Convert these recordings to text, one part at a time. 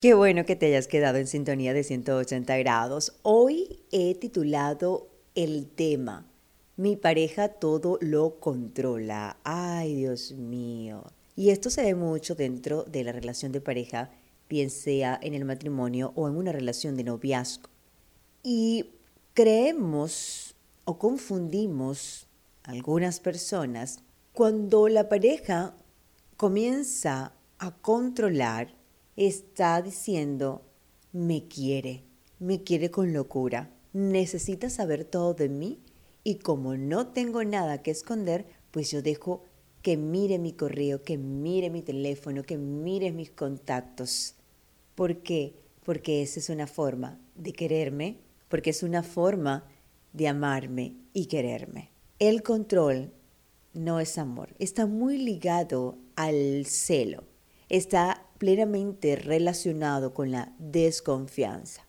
Qué bueno que te hayas quedado en sintonía de 180 grados. Hoy he titulado el tema, mi pareja todo lo controla. Ay, Dios mío. Y esto se ve mucho dentro de la relación de pareja, bien sea en el matrimonio o en una relación de noviazgo. Y creemos o confundimos algunas personas cuando la pareja comienza a controlar está diciendo, me quiere, me quiere con locura, necesita saber todo de mí y como no tengo nada que esconder, pues yo dejo que mire mi correo, que mire mi teléfono, que mire mis contactos. ¿Por qué? Porque esa es una forma de quererme, porque es una forma de amarme y quererme. El control no es amor, está muy ligado al celo, está plenamente relacionado con la desconfianza.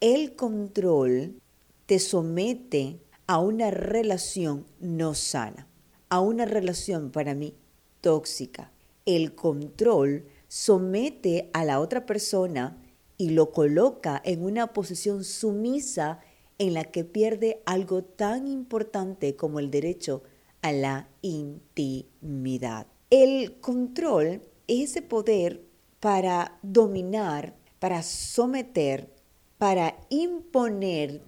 El control te somete a una relación no sana, a una relación para mí tóxica. El control somete a la otra persona y lo coloca en una posición sumisa en la que pierde algo tan importante como el derecho a la intimidad. El control es ese poder para dominar, para someter, para imponer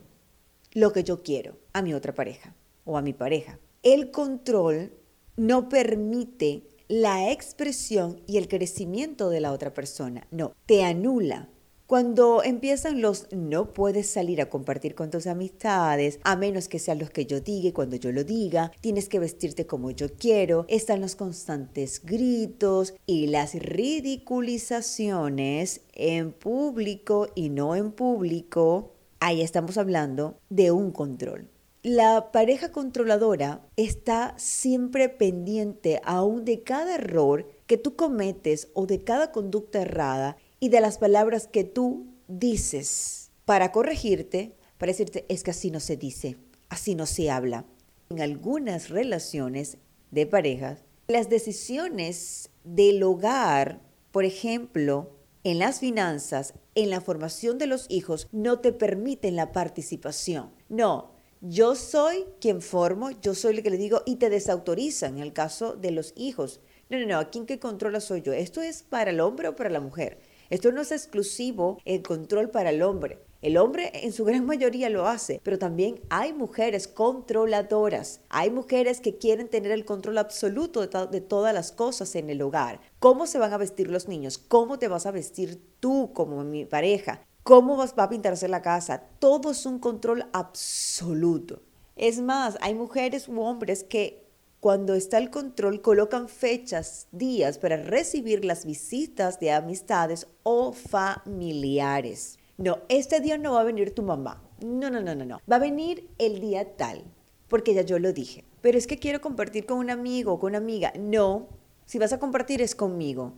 lo que yo quiero a mi otra pareja o a mi pareja. El control no permite la expresión y el crecimiento de la otra persona, no, te anula, cuando empiezan los no puedes salir a compartir con tus amistades, a menos que sean los que yo diga y cuando yo lo diga, tienes que vestirte como yo quiero, están los constantes gritos y las ridiculizaciones en público y no en público, ahí estamos hablando de un control. La pareja controladora está siempre pendiente aún de cada error que tú cometes o de cada conducta errada y de las palabras que tú dices para corregirte, para decirte, es que así no se dice, así no se habla. En algunas relaciones de parejas, las decisiones del hogar, por ejemplo, en las finanzas, en la formación de los hijos, no te permiten la participación. No, yo soy quien formo, yo soy el que le digo y te desautorizan en el caso de los hijos. No, no, no, aquí quien que controla soy yo. Esto es para el hombre o para la mujer. Esto no es exclusivo el control para el hombre. El hombre en su gran mayoría lo hace, pero también hay mujeres controladoras. Hay mujeres que quieren tener el control absoluto de, todas las cosas en el hogar. ¿Cómo se van a vestir los niños? ¿Cómo te vas a vestir tú como mi pareja? ¿Cómo vas, va a pintarse la casa? Todo es un control absoluto. Es más, hay mujeres u hombres que cuando está el control, colocan fechas, días para recibir las visitas de amistades o familiares. No, este día no va a venir tu mamá. No, no, no, no, no. Va a venir el día tal, porque ya yo lo dije. Pero es que quiero compartir con un amigo o con una amiga. No, si vas a compartir es conmigo.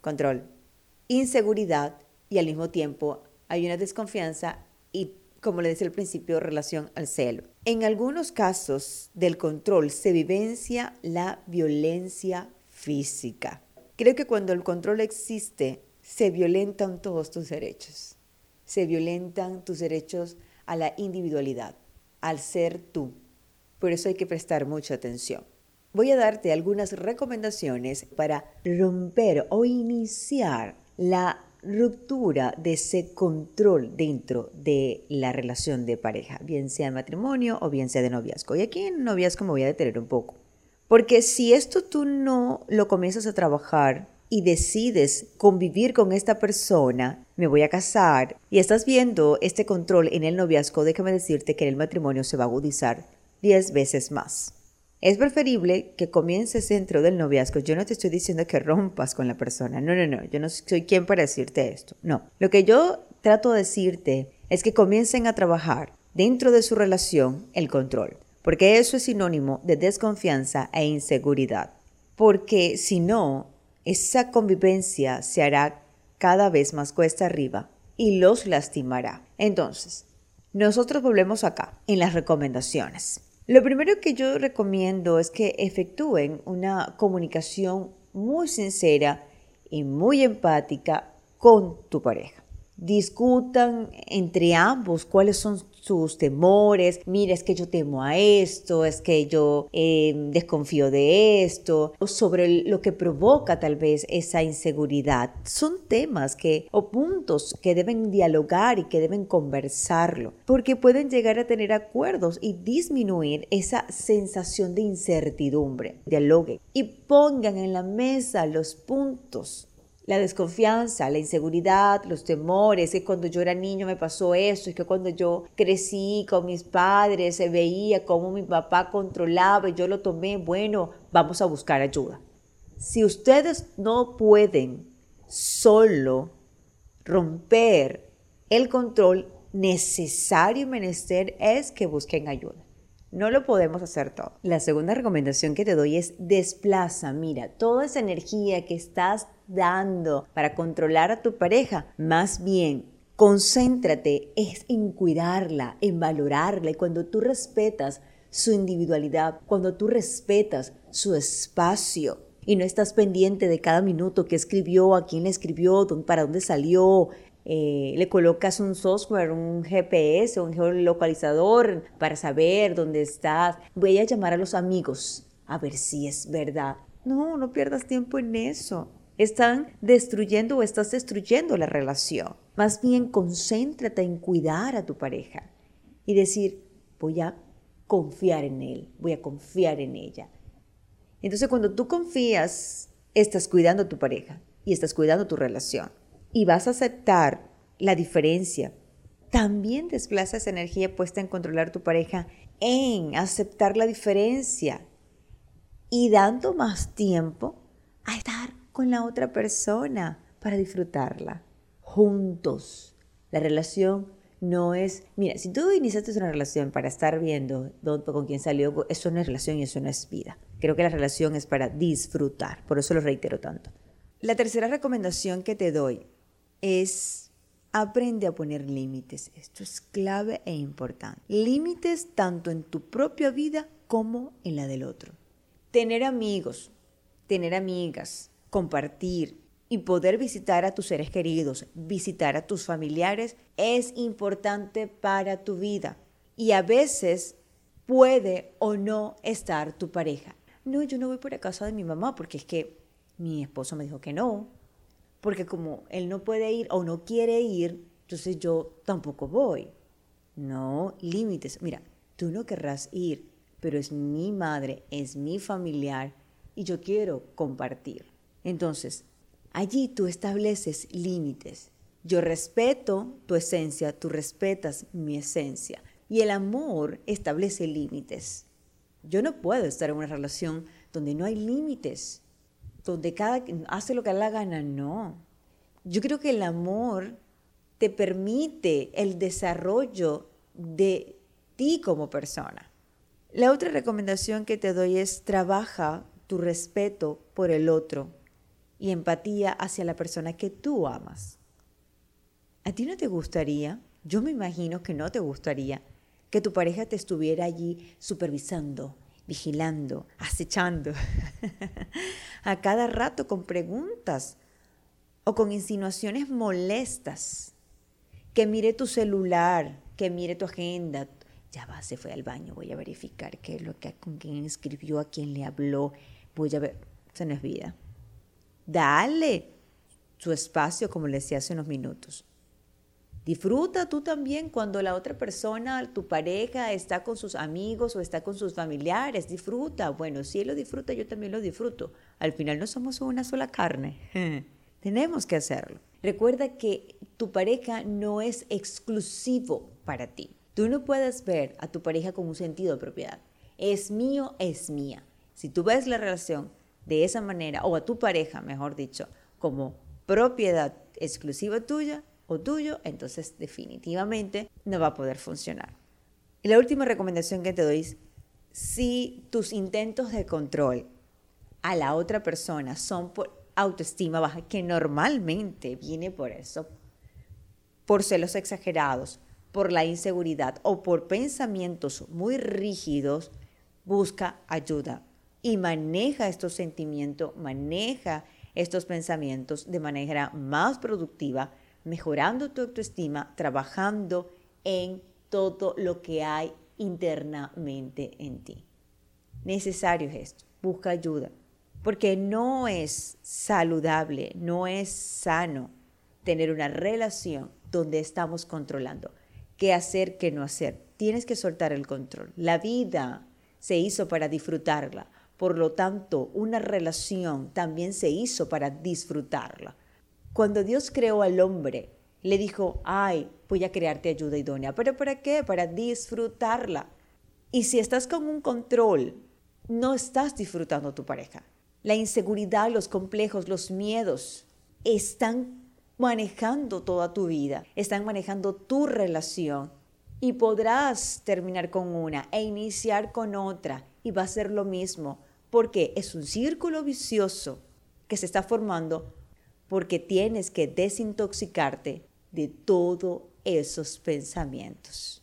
Control. Inseguridad y al mismo tiempo hay una desconfianza y como le decía al principio, relación al celo. En algunos casos del control se vivencia la violencia física. Creo que cuando el control existe, se violentan todos tus derechos. Se violentan tus derechos a la individualidad, al ser tú. Por eso hay que prestar mucha atención. Voy a darte algunas recomendaciones para romper o iniciar la ruptura de ese control dentro de la relación de pareja, bien sea de matrimonio o bien sea de noviazgo. Y aquí en noviazgo me voy a detener un poco. Porque si esto tú no lo comienzas a trabajar y decides convivir con esta persona, me voy a casar y estás viendo este control en el noviazgo, déjame decirte que en el matrimonio se va a agudizar 10 veces más. Es preferible que comiences dentro del noviazgo. Yo no te estoy diciendo que rompas con la persona. No, no, no. Yo no soy quien para decirte esto. No. Lo que yo trato de decirte es que comiencen a trabajar dentro de su relación el control. Porque eso es sinónimo de desconfianza e inseguridad. Porque si no, esa convivencia se hará cada vez más cuesta arriba y los lastimará. Entonces, nosotros volvemos acá en las recomendaciones. Lo primero que yo recomiendo es que efectúen una comunicación muy sincera y muy empática con tu pareja. Discutan entre ambos cuáles son sus temores. Mira, es que yo temo a esto, es que yo eh, desconfío de esto, o sobre lo que provoca tal vez esa inseguridad. Son temas que, o puntos que deben dialogar y que deben conversarlo, porque pueden llegar a tener acuerdos y disminuir esa sensación de incertidumbre. Dialoguen y pongan en la mesa los puntos la desconfianza, la inseguridad, los temores, es que cuando yo era niño me pasó eso, es que cuando yo crecí con mis padres se veía cómo mi papá controlaba y yo lo tomé, bueno, vamos a buscar ayuda. Si ustedes no pueden solo romper el control, necesario y menester es que busquen ayuda. No lo podemos hacer todo. La segunda recomendación que te doy es desplaza, mira, toda esa energía que estás dando para controlar a tu pareja, más bien concéntrate es en cuidarla, en valorarla y cuando tú respetas su individualidad, cuando tú respetas su espacio y no estás pendiente de cada minuto que escribió, a quién le escribió, para dónde salió, eh, le colocas un software, un GPS, un geolocalizador para saber dónde estás. Voy a llamar a los amigos a ver si es verdad. No, no pierdas tiempo en eso. Están destruyendo o estás destruyendo la relación. Más bien concéntrate en cuidar a tu pareja y decir, voy a confiar en él, voy a confiar en ella. Entonces cuando tú confías, estás cuidando a tu pareja y estás cuidando tu relación y vas a aceptar la diferencia, también desplaza esa energía puesta en controlar tu pareja en aceptar la diferencia y dando más tiempo a estar con la otra persona para disfrutarla juntos. La relación no es, mira, si tú iniciaste una relación para estar viendo con quién salió, eso no es relación y eso no es vida. Creo que la relación es para disfrutar, por eso lo reitero tanto. La tercera recomendación que te doy es aprende a poner límites. Esto es clave e importante. Límites tanto en tu propia vida como en la del otro. Tener amigos, tener amigas, compartir y poder visitar a tus seres queridos, visitar a tus familiares es importante para tu vida. Y a veces puede o no estar tu pareja. No, yo no voy por la casa de mi mamá porque es que mi esposo me dijo que no, porque como él no puede ir o no quiere ir, entonces yo tampoco voy. No, límites. Mira, tú no querrás ir, pero es mi madre, es mi familiar y yo quiero compartir. Entonces, allí tú estableces límites. Yo respeto tu esencia, tú respetas mi esencia. Y el amor establece límites. Yo no puedo estar en una relación donde no hay límites donde cada hace lo que le la gana, no. Yo creo que el amor te permite el desarrollo de ti como persona. La otra recomendación que te doy es trabaja tu respeto por el otro y empatía hacia la persona que tú amas. ¿A ti no te gustaría? Yo me imagino que no te gustaría que tu pareja te estuviera allí supervisando, vigilando, acechando, a cada rato con preguntas o con insinuaciones molestas. Que mire tu celular, que mire tu agenda. Ya va, se fue al baño, voy a verificar qué es lo que, con quién escribió, a quién le habló. Voy a ver, eso no es vida. Dale su espacio, como le decía hace unos minutos. Disfruta tú también cuando la otra persona, tu pareja, está con sus amigos o está con sus familiares. Disfruta. Bueno, si él lo disfruta, yo también lo disfruto. Al final no somos una sola carne. Tenemos que hacerlo. Recuerda que tu pareja no es exclusivo para ti. Tú no puedes ver a tu pareja con un sentido de propiedad. Es mío, es mía. Si tú ves la relación de esa manera, o a tu pareja, mejor dicho, como propiedad exclusiva tuya, o tuyo, entonces definitivamente no va a poder funcionar. Y la última recomendación que te doy es, si tus intentos de control a la otra persona son por autoestima baja, que normalmente viene por eso, por celos exagerados, por la inseguridad o por pensamientos muy rígidos, busca ayuda y maneja estos sentimientos, maneja estos pensamientos de manera más productiva, mejorando tu autoestima, trabajando en todo lo que hay internamente en ti. Necesario es esto, busca ayuda, porque no es saludable, no es sano tener una relación donde estamos controlando qué hacer, qué no hacer. Tienes que soltar el control. La vida se hizo para disfrutarla. Por lo tanto, una relación también se hizo para disfrutarla. Cuando Dios creó al hombre, le dijo, ay, voy a crearte ayuda idónea. ¿Pero para qué? Para disfrutarla. Y si estás con un control, no estás disfrutando tu pareja. La inseguridad, los complejos, los miedos están manejando toda tu vida, están manejando tu relación y podrás terminar con una e iniciar con otra y va a ser lo mismo porque es un círculo vicioso que se está formando porque tienes que desintoxicarte de todos esos pensamientos.